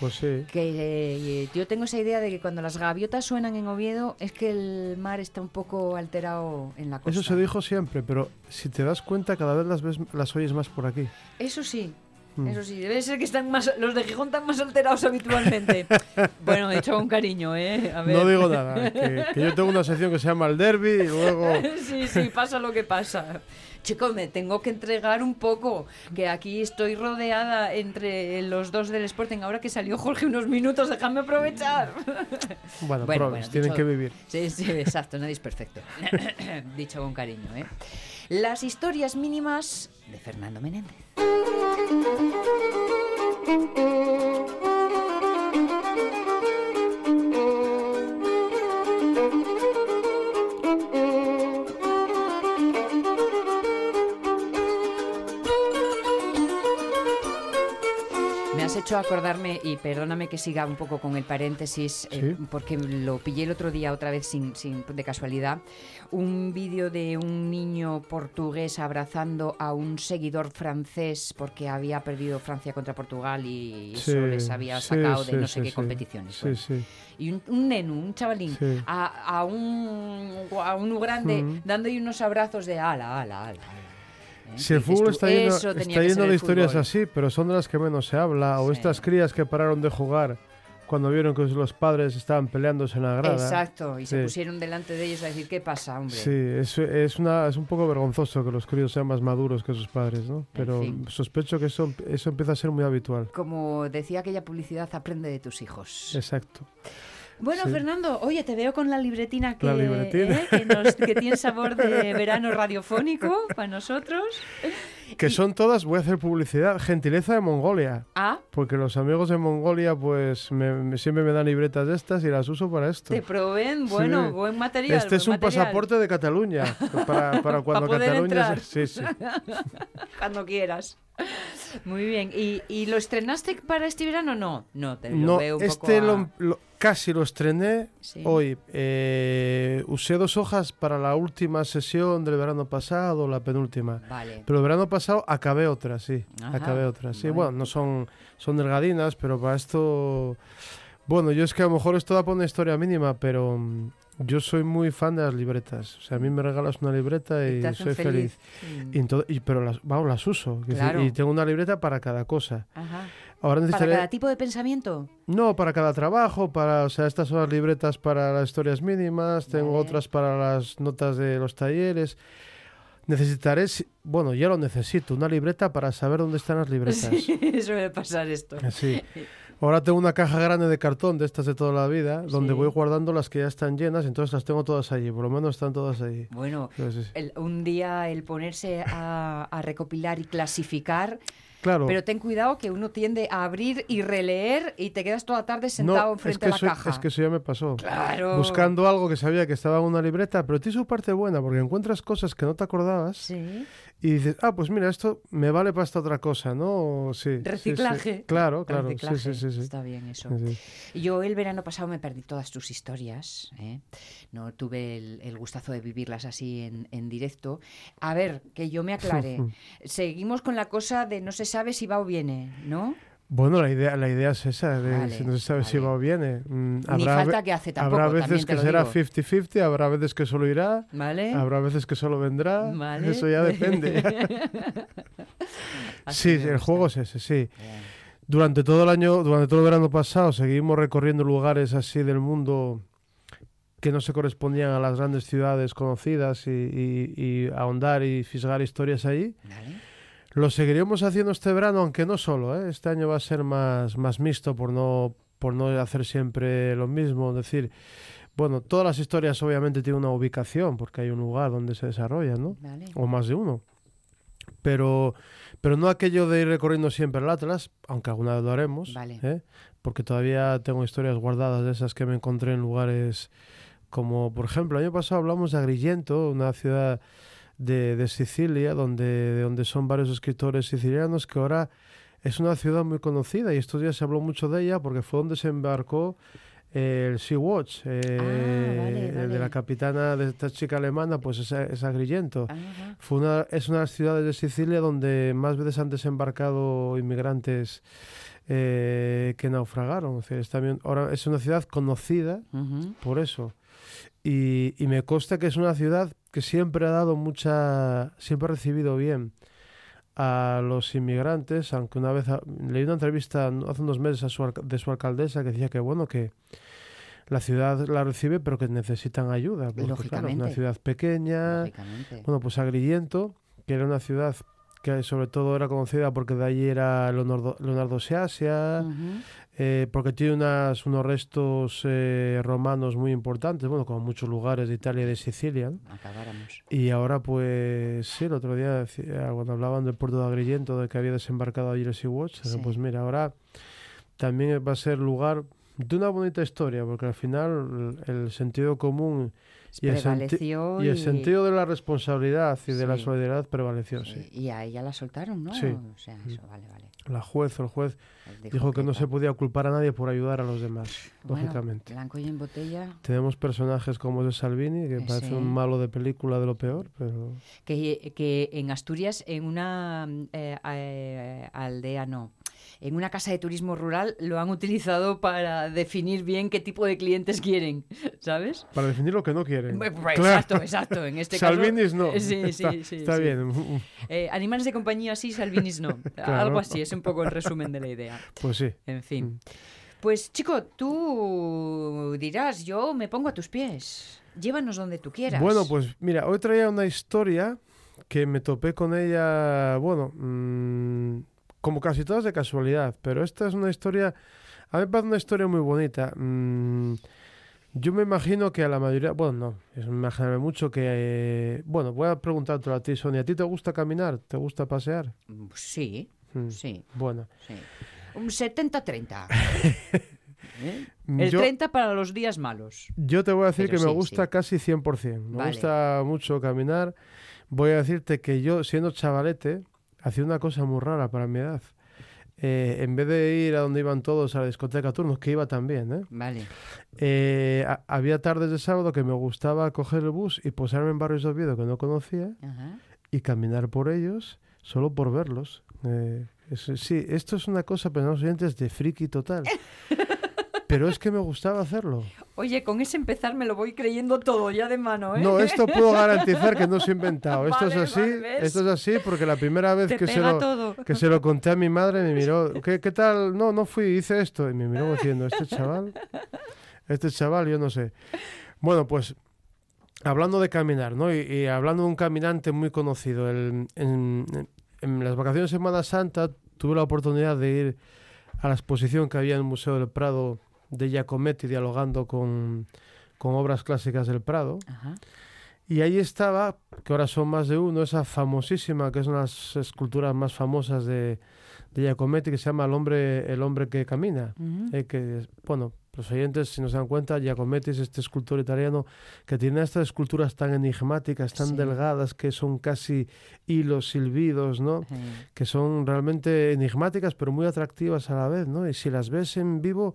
Pues sí. Que eh, yo tengo esa idea de que cuando las gaviotas suenan en Oviedo es que el mar está un poco alterado en la costa. Eso se dijo siempre, pero si te das cuenta cada vez las, ves, las oyes más por aquí. Eso sí. Mm. Eso sí, debe ser que están más los de Gijón están más alterados habitualmente. (laughs) bueno, hecho con cariño, ¿eh? A ver. No digo nada, que, que yo tengo una sección que se llama el derby y luego... (laughs) sí, sí, pasa lo que pasa. Chico, me tengo que entregar un poco, que aquí estoy rodeada entre los dos del Sporting. Ahora que salió Jorge unos minutos, déjame aprovechar. (laughs) Bueno, Bueno, probes, bueno, tienen dicho- que vivir. Sí, sí, exacto, nadie es perfecto. (coughs) Dicho con cariño, ¿eh? Las historias mínimas de Fernando Menéndez. Hecho acordarme, y perdóname que siga un poco con el paréntesis, eh, porque lo pillé el otro día otra vez sin, sin- de casualidad, un vídeo de un niño portugués abrazando a un seguidor francés porque había perdido Francia contra Portugal y eso Sí, les había sí, sacado de no sé qué competiciones. Sí, bueno. sí. Y un, un neno, un chavalín, a, a un, a un grande Mm. dándole unos abrazos de ala, ala, ala. ¿Eh? Si el fútbol está lleno, está de historias fútbol. así, pero son de las que menos se habla. O Sí. estas crías que pararon de jugar cuando vieron que los padres estaban peleándose en la grada. Exacto, y se pusieron delante de ellos a decir, ¿qué pasa, hombre? Sí, es, es, una, es un poco vergonzoso que los críos sean más maduros que sus padres, ¿no? Pero fin. sospecho que eso, eso empieza a ser muy habitual. Como decía aquella publicidad, aprende de tus hijos. Exacto. Bueno, sí. Fernando, oye, te veo con la libretina que, La libretina. ¿eh? que, nos- que tiene (laughs) sabor de verano radiofónico para nosotros. Que Y- son todas, voy a hacer publicidad, gentileza de Mongolia. Ah, Porque los amigos de Mongolia, pues me- me- siempre me dan libretas de estas y las uso para esto. te proveen, bueno, Sí. buen material. Este es un material. pasaporte de Cataluña. Para, (laughs) para cuando Cataluña. se- Sí, sí. (laughs) Cuando quieras. Muy bien. ¿Y, y lo estrenaste para este verano? No, no, te lo No, veo un poco este a- lo, lo- casi lo estrené Sí. hoy. Eh, usé dos hojas para la última sesión del verano pasado, la penúltima. Vale. Pero el verano pasado acabé otra, sí. Ajá, Acabé otra, sí. bueno. Bueno, no son, son delgadinas, pero para esto... Bueno, yo es que a lo mejor esto da para una historia mínima, pero mm, yo soy muy fan de las libretas. O sea, a mí me regalas una libreta y, soy feliz. Mm. Y, y- pero las, vamos, las uso. Decir. Y tengo una libreta para cada cosa. Ajá. Ahora ¿Para necesitaré... cada tipo de pensamiento? No, para cada trabajo, para, o sea, estas son las libretas para las historias mínimas, tengo Vale. otras para las notas de los talleres. Necesitaré, si- bueno, ya lo necesito, una libreta para saber dónde están las libretas. (laughs) Sí, suele pasar esto. Sí. Ahora tengo una caja grande de cartón de estas de toda la vida, donde Sí. voy guardando las que ya están llenas, entonces las tengo todas allí, por lo menos están todas allí. Bueno, sí. el- un día el ponerse a, a recopilar y clasificar, Claro. pero ten cuidado que uno tiende a abrir y releer y te quedas toda la tarde sentado no, enfrente es que, de la eso, caja. es que eso ya me pasó. Claro. Buscando algo que sabía que estaba en una libreta, pero tiene su parte buena, porque encuentras cosas que no te acordabas Sí. Y dices, ah, pues mira, esto me vale para esta otra cosa, ¿no? Sí. sí, sí. Reciclaje. Claro, claro. Reciclaje. sí. Está bien eso. Yo el verano pasado me perdí todas tus historias. ¿eh? No tuve el, el gustazo de vivirlas así en, en directo. A ver, que yo me aclare. (laughs) Seguimos con la cosa de no se sabe si va o viene, ¿no? Bueno, la idea, la idea es esa, de Vale, si no se sabe si va o viene. Mm, Ni habrá falta ve- que hace tampoco, Habrá veces que será digo. 50-50, habrá veces que solo irá, ¿Vale? habrá veces que solo vendrá. Eso ya depende. (laughs) Sí, el gusta. juego es ese, sí. Bien. Durante todo el año, durante todo el verano pasado, seguimos recorriendo lugares así del mundo que no se correspondían a las grandes ciudades conocidas y, y- y ahondar y fisgar historias ahí. Vale. Lo seguiremos haciendo este verano, aunque no solo. ¿eh? Este año va a ser más, más mixto por no, por no hacer siempre lo mismo. Es decir, bueno, todas las historias obviamente tienen una ubicación porque hay un lugar donde se desarrollan, ¿no? Vale. o más de uno. Pero, pero no aquello de ir recorriendo siempre el Atlas, aunque alguna vez lo haremos, Vale. ¿eh? porque todavía tengo historias guardadas de esas que me encontré en lugares como, por ejemplo, el año pasado hablamos de Agrigento, una ciudad de, de Sicilia, donde, de donde son varios escritores sicilianos, que ahora es una ciudad muy conocida y estos días se habló mucho de ella porque fue donde se embarcó eh, el Sea-Watch, eh, Ah, vale, el de la capitana de esta chica alemana, pues es, es Agrigento. Ajá. Fue una, es una de las ciudades de Sicilia donde más veces han desembarcado inmigrantes eh, que naufragaron. Es, también, ahora es una ciudad conocida por eso. Y, y me consta que es una ciudad que siempre ha dado mucha, siempre ha recibido bien a los inmigrantes, aunque una vez a- leí una entrevista hace unos meses a su de su alcaldesa que decía que bueno que la ciudad la recibe pero que necesitan ayuda, porque claro, es una Lógicamente. ciudad pequeña, Lógicamente. bueno, pues Agrigento, que era una ciudad que sobre todo era conocida porque de allí era Leonardo, Leonardo Seasia, Ujú. Eh, porque tiene unas, unos restos eh, romanos muy importantes, bueno, como muchos lugares de Italia y de Sicilia. ¿no? Acabáramos. Y ahora, pues, sí, el otro día, decía- cuando hablaban del puerto de Agrigento, de que había desembarcado allí el Sea-Watch, dije, Sí. pues mira, ahora también va a ser lugar de una bonita historia, porque al final el, sentido común y el, Prevaleció y el sentido de la responsabilidad y de la Sí. solidaridad prevaleció, sí, sí. Y a ella la soltaron, ¿no? Sí. O sea, eso, vale, vale. La juez o el juez dijo que no se podía culpar a nadie por ayudar a los demás, Bueno, lógicamente. Blanco y en botella. Tenemos personajes como ese Salvini, que Eh, parece sí. un malo de película de lo peor, pero Que, que en Asturias, en una mm, eh, eh, aldea, no, en una casa de turismo rural, lo han utilizado para definir bien qué tipo de clientes quieren, ¿sabes? para definir lo que no quieren. Pues, pues, Claro. Exacto, exacto. En este Salvinis caso, no. Sí, (laughs) está, sí, sí. está sí. bien. (laughs) Eh, animales de compañía sí, Salvinis no. (laughs) Algo así, es un poco el resumen de la idea. Pues sí. En fin. Mm. Pues chico, tú dirás, yo me pongo a tus pies. Llévanos donde tú quieras. Bueno, pues mira, hoy traía una historia que me topé con ella, bueno, mm, como casi todas de casualidad, pero esta es una historia, a mí me parece una historia muy bonita. Mm, yo me imagino que a la mayoría, bueno, no, es imaginarme mucho que, eh, bueno, voy a preguntártelo a ti, Sonia, ¿a ti te gusta caminar? ¿Te gusta pasear? Mm, Sí, Mm, sí, Bueno, sí. Un 70-30. (laughs) ¿Eh? El yo, 30 para los días malos. yo te voy a decir Pero que me gusta sí. casi 100%. Me Vale. gusta mucho caminar. Voy a decirte que yo, siendo chavalete, hacía una cosa muy rara para mi edad. Eh, en vez de ir a donde iban todos a la discoteca turnos, que iba también, ¿eh? Vale. Eh, ha- había tardes de sábado que me gustaba coger el bus y posarme en barrios de Oviedo que no conocía Ajá. y caminar por ellos solo por verlos. Eh, es- sí, esto es una cosa, pero los oyentes, de friki total. (laughs) Pero es que me gustaba hacerlo. Oye, con ese empezar me lo voy creyendo todo ya de mano, ¿eh? No, esto puedo garantizar que no se ha inventado. Esto es así, esto es así porque la primera vez que se, lo, todo. que se lo conté a mi madre me (laughs) miró, ¿qué, qué tal? No, no fui, hice esto. Y me miró (laughs) diciendo, este chaval, este chaval, yo no sé. Bueno, pues hablando de caminar, ¿no? Y, y hablando de un caminante muy conocido, el- en, en- en las vacaciones de Semana Santa tuve la oportunidad de ir a la exposición que había en el Museo del Prado de Giacometti dialogando con, con obras clásicas del Prado. Ajá. Y ahí estaba, que ahora son más de uno, esa famosísima, que es una de las esculturas más famosas de, de Giacometti, que se llama El hombre, el hombre que camina. Eh, que, bueno, los oyentes, si no se dan cuenta, Giacometti es este escultor italiano que tiene estas esculturas tan enigmáticas, tan Sí. delgadas, que son casi hilos silbidos, ¿no? Que son realmente enigmáticas, pero muy atractivas a la vez, ¿no? Y si las ves en vivo,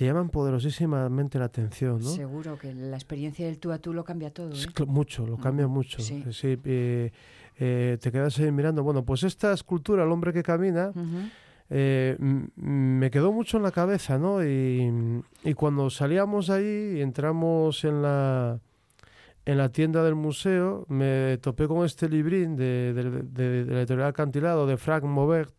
te llaman poderosísimamente la atención, ¿no? Seguro que la experiencia del tú a tú lo cambia todo. ¿eh? mucho, lo cambia mucho. sí. Sí, eh, eh, te quedas ahí mirando. Bueno, pues esta escultura, El hombre que camina, me quedó mucho en la cabeza, ¿no? Y, y cuando salíamos ahí y entramos en la, en la tienda del museo, me topé con este librín de, de- de- de la editorial Acantilado de Frank Maubert,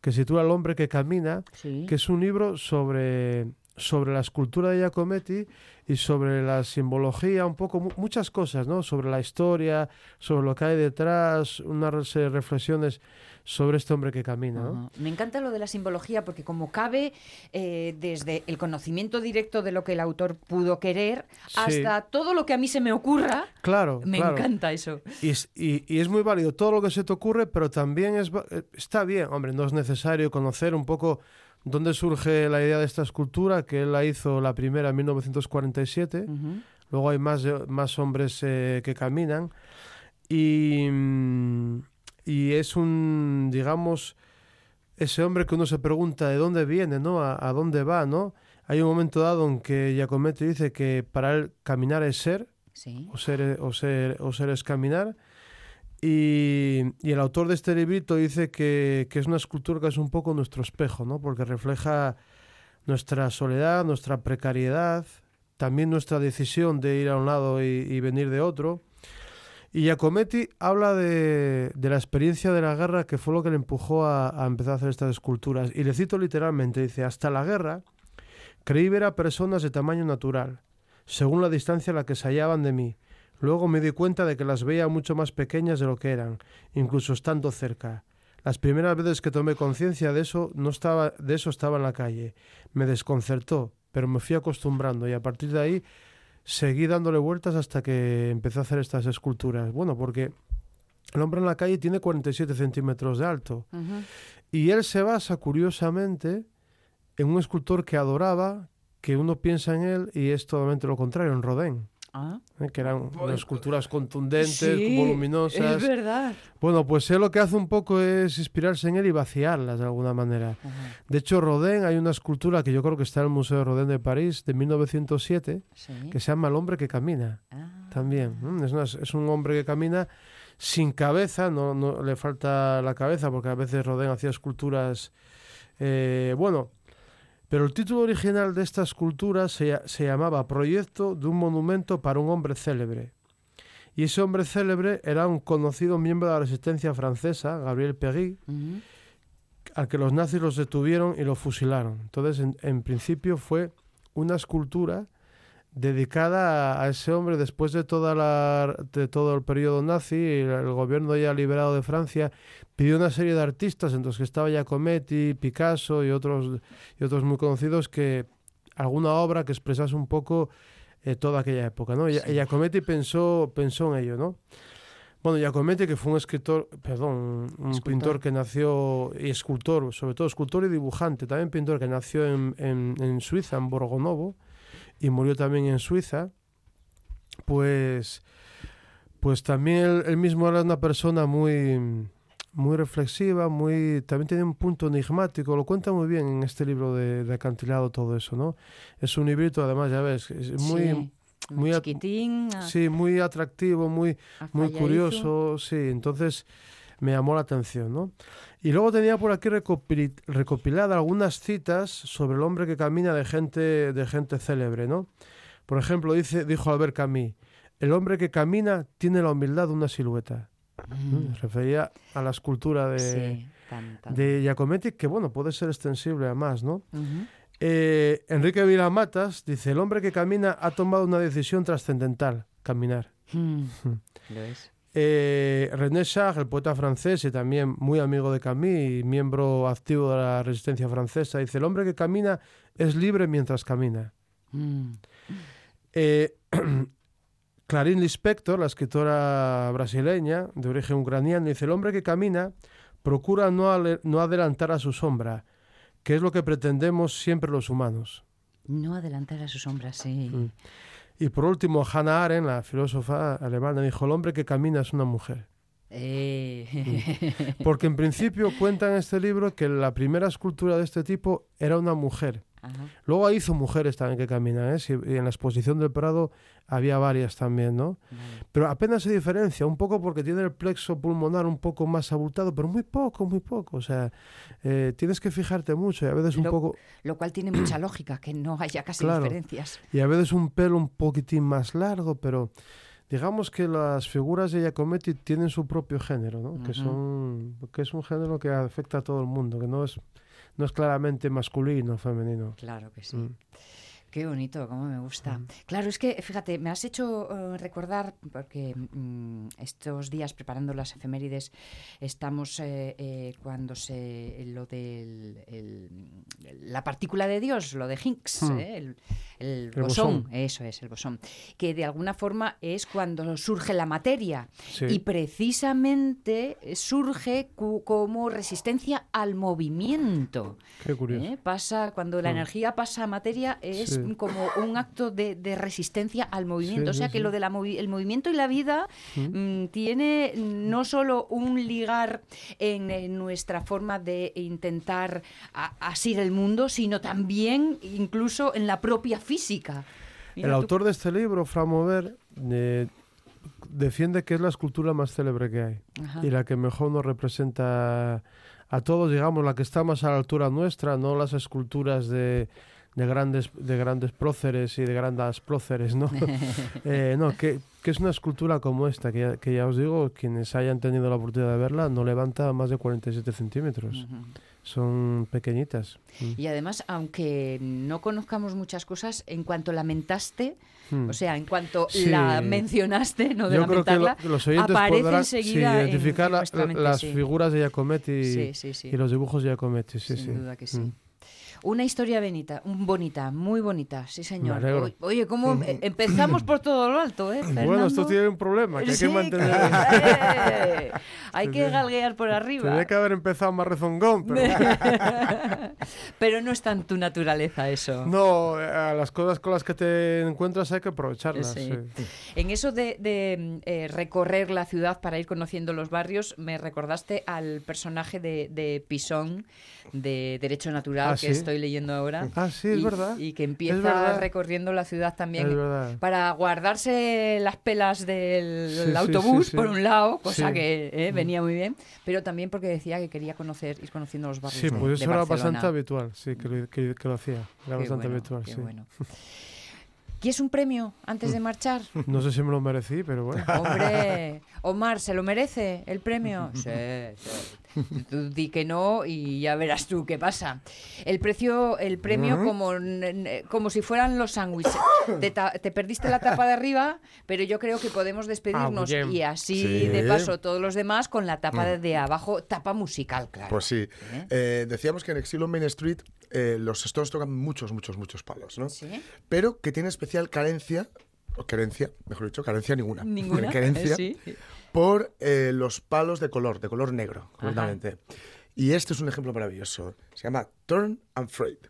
que se titula El hombre que camina, Sí. que es un libro sobre, sobre la escultura de Giacometti y sobre la simbología, un poco, mu- muchas cosas, ¿no? Sobre la historia, sobre lo que hay detrás, una serie de reflexiones sobre este hombre que camina. Me encanta lo de la simbología porque como cabe eh, desde el conocimiento directo de lo que el autor pudo querer Sí. hasta todo lo que a mí se me ocurra, Claro, me claro. encanta eso. Y es, y- y es muy válido todo lo que se te ocurre, pero también es, eh, está bien, hombre, no es necesario conocer un poco dónde surge la idea de esta escultura, que él la hizo la primera en 1947. Ujú. Luego hay más, de- más hombres eh, que caminan. Y, mm, y es un, digamos, ese hombre que uno se pregunta de dónde viene, ¿no? A, a dónde va, ¿no? Hay un momento dado en que Giacometti dice que para él caminar es ser, Sí. o ser, o ser, o ser es caminar. Y, el autor de este librito dice que, es una escultura que es un poco nuestro espejo, ¿no? Porque refleja nuestra soledad, nuestra precariedad, también nuestra decisión de ir a un lado y, venir de otro. Y Giacometti habla de, la experiencia de la guerra que fue lo que le empujó a empezar a hacer estas esculturas. Y le cito literalmente, dice, hasta la guerra creí ver a personas de tamaño natural, según la distancia a la que se hallaban de mí. Luego me di cuenta de que las veía mucho más pequeñas de lo que eran, incluso estando cerca. Las primeras veces que tomé conciencia de eso, no estaba, de eso estaba en la calle. Me desconcertó, pero me fui acostumbrando y a partir de ahí seguí dándole vueltas hasta que empecé a hacer estas esculturas. Bueno, porque el hombre en la calle tiene 47 centímetros de alto y él se basa curiosamente en un escultor que adoraba, que uno piensa en él y es totalmente lo contrario, en Rodin. Ah, ¿eh? que eran unas esculturas contundentes, sí, voluminosas. Es verdad. Bueno, pues él lo que hace un poco es inspirarse en él y vaciarlas de alguna manera. Ajá. De hecho, Rodin, hay una escultura que yo creo que está en el Museo de Rodin de París, de 1907, Sí. que se llama El hombre que camina. Ah. También. ¿m? Es, una- es un hombre que camina sin cabeza, no, no le falta la cabeza, porque a veces Rodin hacía esculturas. eh, bueno, pero el título original de esta escultura se, se llamaba Proyecto de un monumento para un hombre célebre. Y ese hombre célebre era un conocido miembro de la resistencia francesa, Gabriel Péguy, Ujú. al que los nazis los detuvieron y lo fusilaron. Entonces, en, en principio fue una escultura dedicada a, ese hombre después de toda la de todo el periodo nazi, el, gobierno ya liberado de Francia pidió una serie de artistas, entre los que estaba Giacometti, Picasso y otros y otros muy conocidos que alguna obra que expresase un poco eh, toda aquella época, ¿no? Sí. Giacometti pensó pensó en ello, ¿no? Bueno, Giacometti, que fue un escritor, perdón, un Escultor. pintor que nació, y escultor, sobre todo escultor y dibujante, también pintor que nació en, en, en Suiza, en Borgonovo, y murió también en Suiza, pues, pues también él, él mismo era una persona muy, muy reflexiva, muy, también tiene un punto enigmático, lo cuenta muy bien en este libro de, de Acantilado todo eso, ¿no? Es un librito, además, ya ves, es muy, Sí. muy chiquitín. sí, muy atractivo, muy, muy curioso, sí, entonces me llamó la atención, ¿no? Y luego tenía por aquí recopilada algunas citas sobre el hombre que camina de gente, de gente célebre, ¿no? Por ejemplo, dice, dijo Albert Camus, el hombre que camina tiene la humildad de una silueta. Mm. Refería a la escultura de, Sí, tan, tan. de Giacometti, que bueno, puede ser extensible a más, ¿no? Eh, Enrique Vilamatas dice, el hombre que camina ha tomado una decisión trascendental. caminar. Mm, (laughs) Lo es. Eh, René Char, el poeta francés y también muy amigo de Camille y miembro activo de la resistencia francesa, dice, el hombre que camina es libre mientras camina. Mm, Eh, (clears throat) Clarín Lispector, la escritora brasileña de origen ucraniano, dice, el hombre que camina procura no, no adelantar a su sombra, que es lo que pretendemos siempre los humanos. No adelantar a sus sombras, sí. Mm. Y por último, Hannah Arendt, la filósofa alemana, dijo, el hombre que camina es una mujer. Eh, Porque en principio cuenta en este libro que la primera escultura de este tipo era una mujer. Ajá. Luego hizo mujeres también que caminan, ¿eh? Y en la exposición del Prado había varias también, ¿no? Pero apenas se diferencia, un poco porque tiene el plexo pulmonar un poco más abultado, pero muy poco, muy poco. O sea, eh, tienes que fijarte mucho y a veces un poco, Lo cual tiene mucha lógica, que no haya casi Claro. diferencias. y a veces un pelo un poquitín más largo, pero digamos que las figuras de Giacometti tienen su propio género, ¿no? Que son, que es un género que afecta a todo el mundo, que no es, no es claramente masculino o femenino. Claro que sí. Mm. Qué bonito, cómo me gusta. Claro, es que, fíjate, me has hecho eh, recordar, porque mm, estos días preparando las efemérides, estamos eh, eh, cuando se. lo del. el- la partícula de Dios, lo de Hmm. eh, el, el El bosón, bosón. eso es, el bosón, que de alguna forma es cuando surge la materia. Sí. Y precisamente surge como resistencia al movimiento. Qué curioso. ¿eh? Pasa, cuando la Mm. energía pasa a materia, es Sí. como un acto de, de resistencia al movimiento. O sea que lo del movimiento y la vida mm, tiene no solo un ligar en, eh, nuestra forma de intentar asir el mundo, sino también incluso en la propia física. Mira El tú. autor de este libro, Fra Mover, eh, defiende que es la escultura más célebre que hay Ajá. y la que mejor nos representa a todos, digamos, la que está más a la altura nuestra, no las esculturas de, de grandes de grandes próceres y de grandes próceres, ¿no? (laughs) Eh, no, que, que es una escultura como esta, que ya, que ya os digo, quienes hayan tenido la oportunidad de verla, no levanta más de 47 centímetros. Ujú. Son pequeñitas. Mm. Y además, aunque no conozcamos muchas cosas, en cuanto lamentaste, Mm. o sea, en cuanto Sí. la mencionaste, no de Yo creo que lo- lamentarla, los oyentes aparece sí, enseguida en- identificar en la- las sí. figuras de Giacometti Sí, sí, sí. y los dibujos de Giacometti. Sí, Sin sí. duda que sí. Mm. Una historia bonita, bonita, muy bonita, sí señor. Oye, Oye, ¿cómo em- empezamos por todo lo alto, eh? (laughs) Bueno, Fernando? esto tiene un problema, que hay (laughs) Sí, que mantener... Hay que galguear por arriba. Tendría que haber empezado más rezongón, pero (laughs) Pero no está en tu naturaleza eso. no, a las cosas con las que te encuentras hay que aprovecharlas. Sí. sí. En eso de, de, eh, recorrer la ciudad para ir conociendo los barrios, me recordaste al personaje de, de Pisón, de Derecho Natural, Ah, que ¿sí? Estoy leyendo ahora. (laughs) Ah, sí, es y, verdad. Y que empieza recorriendo la ciudad también. Para guardarse las pelas del Sí, autobús, sí, sí. por un lado, cosa. Mm. que eh, venía muy bien, pero también porque decía que quería conocer, ir conociendo los barrios Sí, de, pues eso era bastante habitual, sí, que lo, que- que lo hacía. Era Qué bastante bueno, habitual, qué sí. bueno. ¿Quieres un premio antes de marchar? (laughs) No sé si me lo merecí, pero bueno. Hombre, (laughs) Omar, ¿se lo merece el premio? Sí, sí. Tú di que no y ya verás tú qué pasa. El precio, el premio como, como si fueran los sándwiches. Te, perdiste la tapa de arriba, pero yo creo que podemos despedirnos Ah, y así Sí. de paso todos los demás con la tapa de, de abajo, tapa musical, claro. Pues sí. ¿Eh? Eh, decíamos que en Exilo Main Street eh, los Stones tocan muchos, muchos, muchos palos, ¿no? ¿Sí? Pero que tiene especial carencia, o carencia, mejor dicho, carencia ninguna. Ninguna. (laughs) Carencia (laughs) Sí. Por eh, los palos de color, de color negro, concretamente. Y este es un ejemplo maravilloso. Se llama Turn and Freight.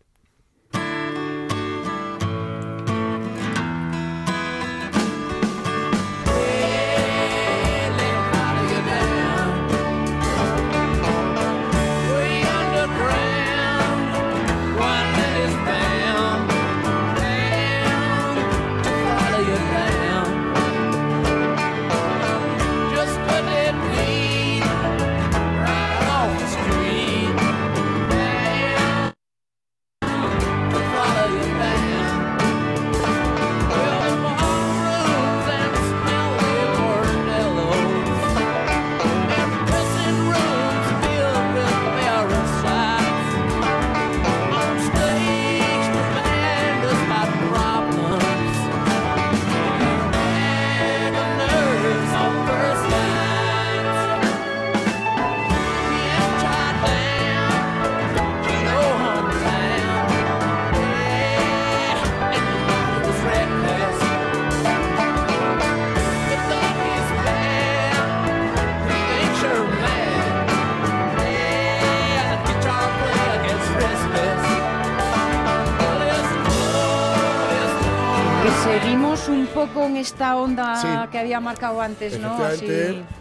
Seguimos un poco en esta onda Sí. que había marcado antes, ¿no? Así.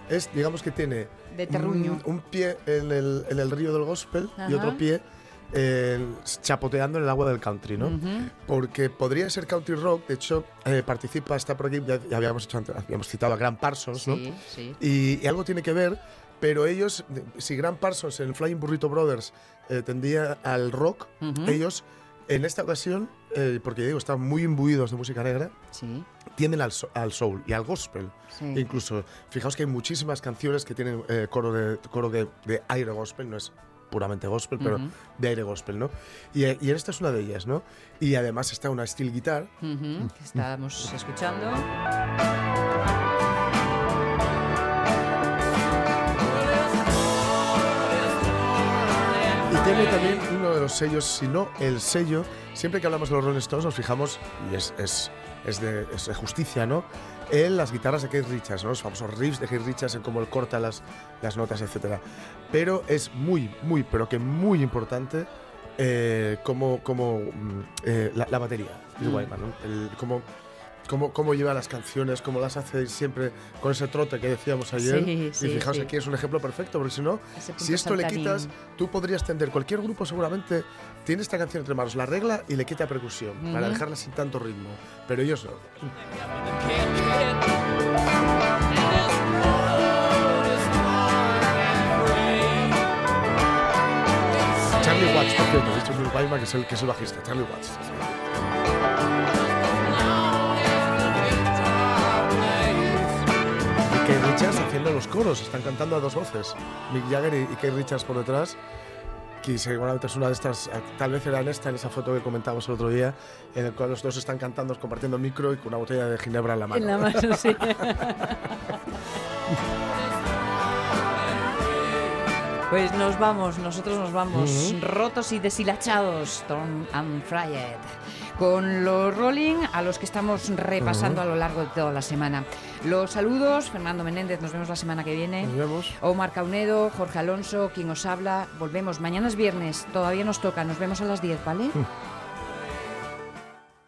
es, digamos que tiene De terruño. un, un pie en el, en el río del gospel y Ajá. otro pie eh, chapoteando en el agua del country, ¿no? Ujú. Porque podría ser country rock, de hecho, eh, participa, está por aquí, ya, ya habíamos, hecho antes- habíamos citado a Grant Parsons, ¿no? Sí, sí. Y, y algo tiene que ver, pero ellos, si Grant Parsons en Flying Burrito Brothers eh, tendía al rock, Ujú. ellos en esta ocasión, eh, porque digo, están muy imbuidos de música negra, Sí, tienden al, so- al soul y al gospel. sí. Incluso, fijaos que hay muchísimas canciones que tienen eh, coro, de, coro de, de aire gospel, no es puramente gospel, pero Ujú. de aire gospel, ¿no? Y, y esta es una de ellas, ¿no? Y además está una steel guitar, Ujú, que estábamos escuchando. Y tiene también los sellos, si no el sello, siempre que hablamos de los Rolling Stones nos fijamos, y es, es, es, de, es de justicia, ¿no? En las guitarras de Keith Richards, ¿no? Los famosos riffs de Keith Richards, en cómo él corta las, las notas, etc. Pero es muy, muy, pero que muy importante eh, como, como mm, eh, la, la batería, Bill Mm. Wyman, ¿no? El- cómo, cómo, cómo lleva las canciones, cómo las hace siempre con ese trote que decíamos ayer. Sí, y fijaos, sí. aquí es un ejemplo perfecto, porque si no, si esto le quitas, tú podrías tender. Cualquier grupo seguramente tiene esta canción entre manos, la regla y le quita percusión para dejarla sin tanto ritmo. Pero ellos no. Charlie Watts, por cierto, dicho Bill Wyman, que es el, que es el bajista. Charlie Watts. Richards haciendo los coros, están cantando a dos voces. Mick Jagger y, Keith Richards por detrás. Que seguramente es una de estas, eh, tal vez era en esta, en esa foto que comentábamos el otro día, en el cual los dos están cantando, compartiendo micro y con una botella de ginebra en la mano. En la mano, sí. (laughs) Pues nos vamos, nosotros nos vamos, rotos y deshilachados, Tom and Fried, con los Rolling a los que estamos repasando a lo largo de toda la semana. Los saludos, Fernando Menéndez, nos vemos la semana que viene. Nos vemos. Omar Caunedo, Jorge Alonso, quien os habla. Volvemos, mañana es viernes, todavía nos toca, nos vemos a las 10, ¿vale? (laughs)